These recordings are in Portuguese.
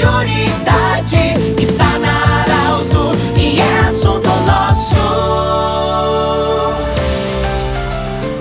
prioridade está na Arauto e é assunto nosso.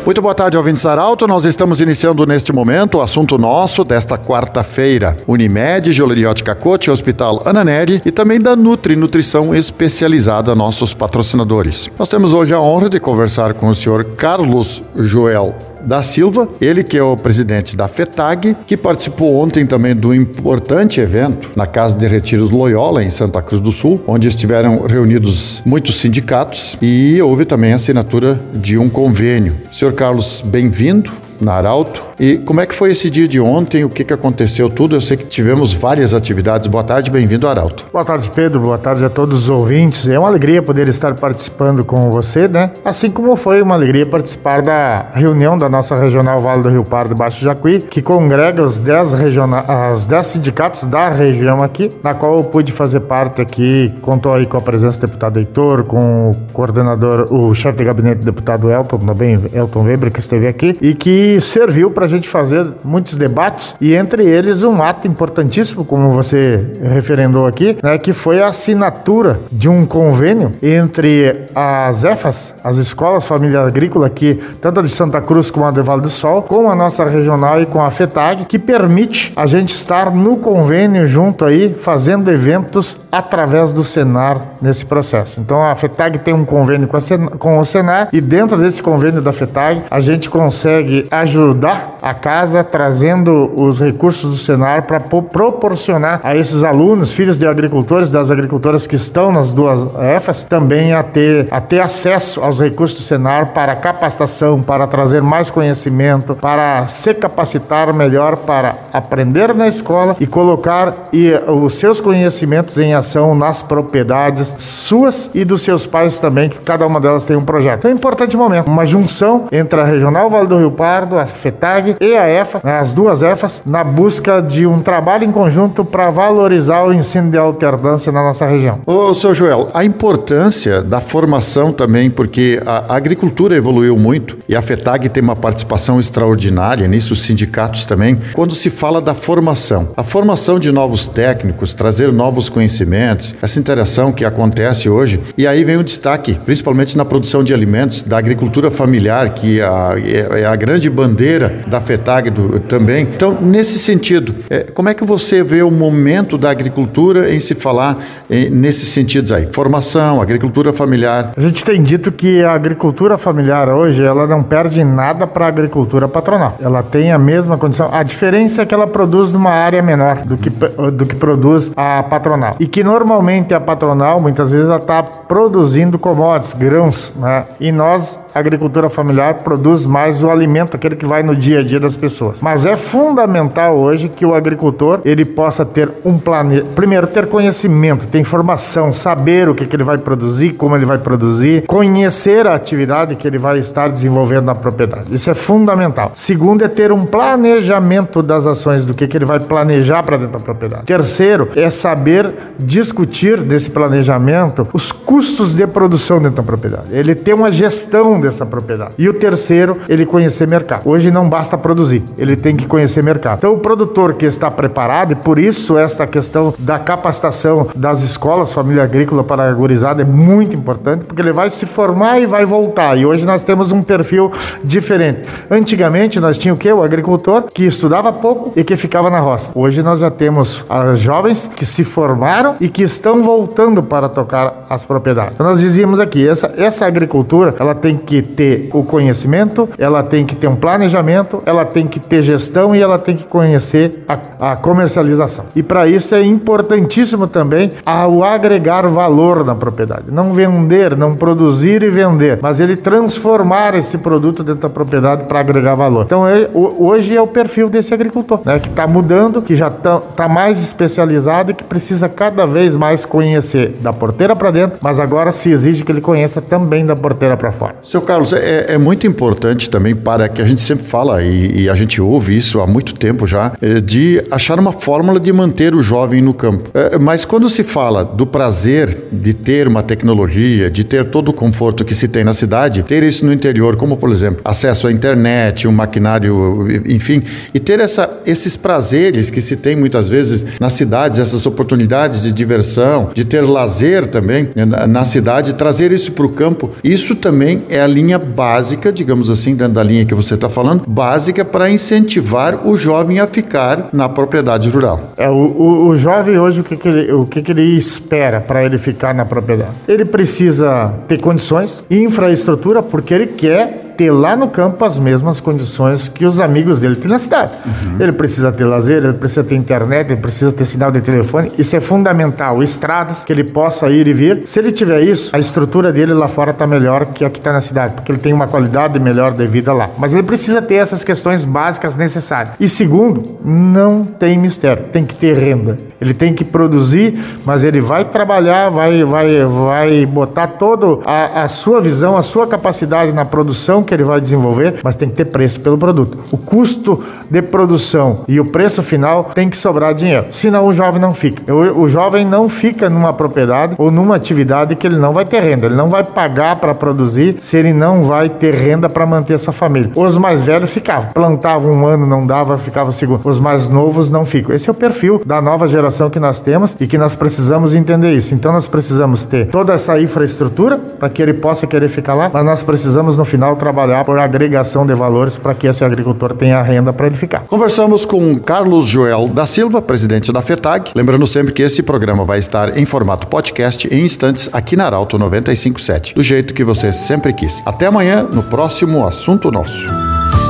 Muito boa tarde, ouvintes Arauto. Nós estamos iniciando neste momento o assunto nosso desta quarta-feira. Unimed, Geoleriótica Cote, Hospital Ananeri e também da Nutri Nutrição Especializada, nossos patrocinadores. Nós temos hoje a honra de conversar com o senhor Carlos Joel da Silva, ele que é o presidente da FETAG, que participou ontem também do importante evento na Casa de Retiros Loyola, em Santa Cruz do Sul, onde estiveram reunidos muitos sindicatos e houve também a assinatura de um convênio. Senhor Carlos, bem-vindo na Arauto. E como é que foi esse dia de ontem? O que, que aconteceu tudo? Eu sei que tivemos várias atividades. Boa tarde, bem-vindo Arauto. Boa tarde, Pedro. Boa tarde a todos os ouvintes. É uma alegria poder estar participando com você, né? Assim como foi uma alegria participar da reunião da nossa Regional Vale do Rio Pardo Baixo Jacuí, que congrega os 10 regional, os 10 sindicatos da região aqui, na qual eu pude fazer parte aqui. Contou aí com a presença do deputado Heitor, com o coordenador, o chefe de gabinete do deputado Elton, também Elton Weber, que esteve aqui, e que serviu para a gente fazer muitos debates e entre eles um ato importantíssimo, como você referendou aqui, né, que foi a assinatura de um convênio entre as EFAS, as escolas família agrícola aqui, tanto a de Santa Cruz como a de Vale do Sol, com a nossa regional e com a FETAG, que permite a gente estar no convênio junto aí, fazendo eventos através do Senar nesse processo. Então a FETAG tem um convênio com, Senar, com o Senar e dentro desse convênio da FETAG a gente consegue ajudar a casa trazendo os recursos do Senar para proporcionar a esses alunos, filhos de agricultores, das agricultoras que estão nas duas EFAs, também a ter, a ter acesso aos recursos do Senar para capacitação, para trazer mais conhecimento, para se capacitar melhor para aprender na escola e colocar e, os seus conhecimentos em ação nas propriedades suas e dos seus pais também, que cada uma delas tem um projeto. É um importante momento, uma junção entre a Regional Vale do Rio Pardo, a FETAG e a EFA, né, as duas EFAs, na busca de um trabalho em conjunto para valorizar o ensino de alternância na nossa região. Ô, seu Joel, a importância da formação também, porque a agricultura evoluiu muito e a FETAG tem uma participação extraordinária nisso, os sindicatos também, quando se fala da formação. A formação de novos técnicos, trazer novos conhecimentos, essa interação que acontece hoje, e aí vem o destaque, principalmente na produção de alimentos, da agricultura familiar, que é, é a grande bandeira da FETAG do, também. Então, nesse sentido, é, como é que você vê o momento da agricultura em se falar em, nesses sentidos aí? Formação, agricultura familiar. A gente tem dito que a agricultura familiar hoje, ela não perde nada para a agricultura patronal. Ela tem a mesma condição. A diferença é que ela produz numa área menor do que, do que produz a patronal. E que normalmente a patronal, muitas vezes, ela está produzindo commodities, grãos, né? E nós, agricultura familiar, produz mais o alimento, aquele que vai no dia a dia das pessoas. Mas é fundamental hoje que o agricultor ele possa ter um plane... primeiro ter conhecimento, ter informação, saber o que, que ele vai produzir, como ele vai produzir, conhecer a atividade que ele vai estar desenvolvendo na propriedade. Isso é fundamental. Segundo é ter um planejamento das ações do que, que ele vai planejar para dentro da propriedade. Terceiro é saber discutir desse planejamento os custos de produção dentro da propriedade. Ele ter uma gestão dessa propriedade. E o terceiro, ele conhecer mercado. Hoje não basta produzir, ele tem que conhecer mercado. Então, o produtor que está preparado, e por isso esta questão da capacitação das escolas família agrícola para a gurizada é muito importante, porque ele vai se formar e vai voltar. E hoje nós temos um perfil diferente. Antigamente nós tínhamos o quê? O agricultor que estudava pouco e que ficava na roça. Hoje nós já temos as jovens que se formaram e que estão voltando para tocar as propriedades. Então nós dizíamos aqui, essa, essa agricultura, ela tem que ter o conhecimento, ela tem que ter um planejamento, ela tem que ter gestão e ela tem que conhecer a, a comercialização. E para isso é importantíssimo também o agregar valor na propriedade. Não vender, não produzir e vender, mas ele transformar esse produto dentro da propriedade para agregar valor. Então é, hoje é o perfil desse agricultor, né, que está mudando, que já está tá mais especializado e que precisa cada vez mais conhecer da porteira para dentro, mas agora se exige que ele conheça também da porteira para fora. Seu Carlos, é, é muito importante também para que a gente sempre fala e, e, a gente ouve isso há muito tempo já, é, de achar uma fórmula de manter o jovem no campo. É, mas quando se fala do prazer de ter uma tecnologia, de ter todo o conforto que se tem na cidade, ter isso no interior, como por exemplo, acesso à internet, um maquinário, enfim, e ter essa, esses prazeres que se tem muitas vezes nas cidades, essas oportunidades de diversão, de ter lazer também né, na cidade, trazer isso para o campo, isso também é a linha básica, digamos assim, dentro da linha que você está falando, básica para incentivar o jovem a ficar na propriedade rural. É, o, o, o jovem hoje, o que, que ele, o que, que ele espera para ele ficar na propriedade? Ele precisa ter condições, infraestrutura, porque ele quer ter lá no campo as mesmas condições que os amigos dele têm na cidade. Uhum. Ele precisa ter lazer, ele precisa ter internet, ele precisa ter sinal de telefone. Isso é fundamental. Estradas que ele possa ir e vir. Se ele tiver isso, a estrutura dele lá fora está melhor que a que está na cidade, porque ele tem uma qualidade melhor de vida lá. Mas ele precisa ter essas questões básicas necessárias. E segundo, não tem mistério, tem que ter renda. Ele tem que produzir, mas ele vai trabalhar, vai, vai, vai botar toda a, a sua visão, a sua capacidade na produção que ele vai desenvolver, mas tem que ter preço pelo produto. O custo de produção e o preço final tem que sobrar dinheiro. Senão o jovem não fica. O, o jovem não fica numa propriedade ou numa atividade que ele não vai ter renda. Ele não vai pagar para produzir se ele não vai ter renda para manter a sua família. Os mais velhos ficavam. Plantavam um ano, não dava, ficava segundo. Os mais novos não ficam. Esse é o perfil da nova geração que nós temos e que nós precisamos entender isso. Então nós precisamos ter toda essa infraestrutura para que ele possa querer ficar lá, mas nós precisamos no final trabalhar trabalhar por agregação de valores para que esse agricultor tenha renda para ele ficar. Conversamos com Carlos Joel da Silva, presidente da FETAG. Lembrando sempre que esse programa vai estar em formato podcast em instantes aqui na Arauto 957, do jeito que você sempre quis. Até amanhã no próximo Assunto Nosso.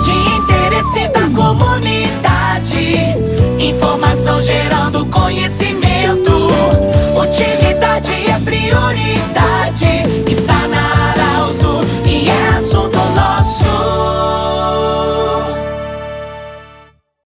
De interesse da comunidade, informação gerando conhecimento, utilidade é prioridade